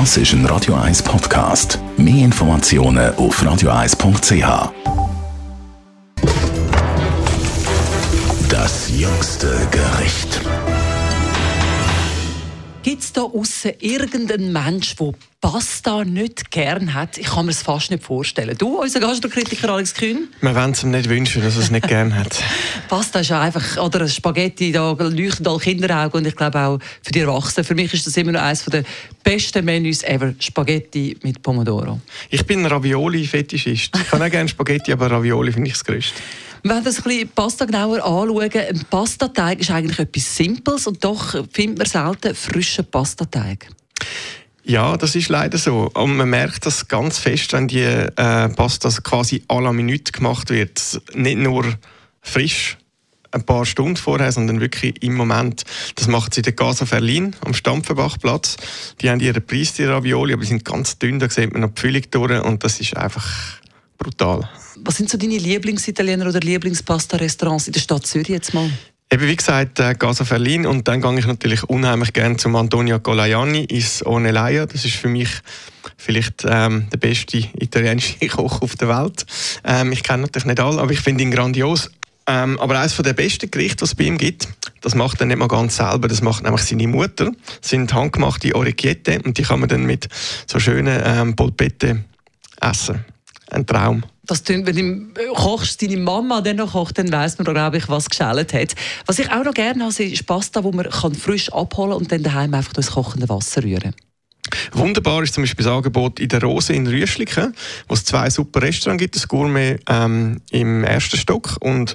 Das ist ein Radio 1 Podcast. Mehr Informationen auf radio1.ch. Das jüngste Gericht. Gibt es da außen irgendeinen Mensch, der Pasta nicht gern hat? Ich kann mir es fast nicht vorstellen. Du, unser Gastrokritiker Alex Kühn? Wir wollen es ihm nicht wünschen, dass er es nicht gern hat. Pasta ist ja einfach, oder ein Spaghetti, da leuchtet alle Kinderaugen und ich glaube auch für die Erwachsenen. Für mich ist das immer noch eines der besten Menüs ever, Spaghetti mit Pomodoro. Ich bin ein Ravioli-Fetischist. Ich kann auch gerne Spaghetti, aber Ravioli finde ich das Größte. Wenn wir das ein bisschen Pasta genauer anschauen, ein Pastateig ist eigentlich etwas Simples und doch findet man selten frischen Pastateig. Ja, das ist leider so. Und man merkt das ganz fest, wenn die äh, Pasta quasi à la Minute gemacht wird. Nicht nur frisch, ein paar Stunden vorher, sondern wirklich im Moment. Das macht sie in der Casa Verlin am Stampfenbachplatz. Die haben ihre Preis, die Ravioli, aber die sind ganz dünn, da sieht man noch die Füllung durch und das ist einfach brutal. Was sind so deine Lieblingsitaliener oder Lieblingspasta-Restaurants in der Stadt Zürich jetzt mal? Eben wie gesagt, äh, Casa Verlin und dann gehe ich natürlich unheimlich gerne zum Antonio Colaiani ins Onelaya. Das ist für mich vielleicht ähm, der beste italienische Koch auf der Welt. Ähm, ich kenne natürlich nicht alle, aber ich finde ihn grandios. Ähm, aber eines der besten Gerichte, was es bei ihm gibt, das macht er nicht mal ganz selber, das macht nämlich seine Mutter. Das sind handgemachte Orecchiette und die kann man dann mit so schönen ähm, Polpette essen. Ein Traum. Das klingt, wenn du kochst, deine Mama dann noch kocht, dann weiss man, glaube ich, was geschält hat. Was ich auch noch gerne habe, ist Pasta, wo man frisch abholen kann und dann daheim einfach durchs kochende Wasser rühren kann. Wunderbar ist zum Beispiel das Angebot in der Rose in Rüschliken, wo es zwei super Restaurants gibt, das Gourmet ähm, im ersten Stock. Und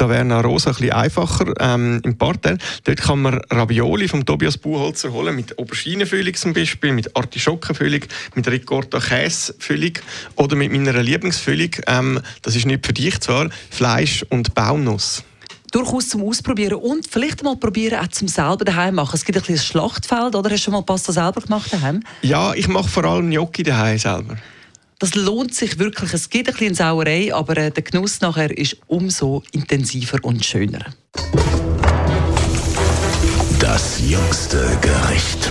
eine Rose ein bisschen einfacher ähm, im Parterre. Dort kann man Ravioli vom Tobias Buchholzer holen, mit Auberginenfüllung zum Beispiel, mit Artischockenfüllung, mit Ricotta Käsefüllung oder mit meiner Lieblingsfüllung, ähm, das ist nicht für dich zwar, Fleisch und Baumnuss durchaus zum Ausprobieren und vielleicht mal probieren, auch zum selber daheim machen. Es gibt ein bisschen ein Schlachtfeld, oder? Hast du schon mal Pasta selber gemacht daheim? Ja, ich mache vor allem Gnocchi daheim selber. Das lohnt sich wirklich. Es gibt ein bisschen Sauerei, aber äh, der Genuss nachher ist umso intensiver und schöner. Das jüngste Gericht.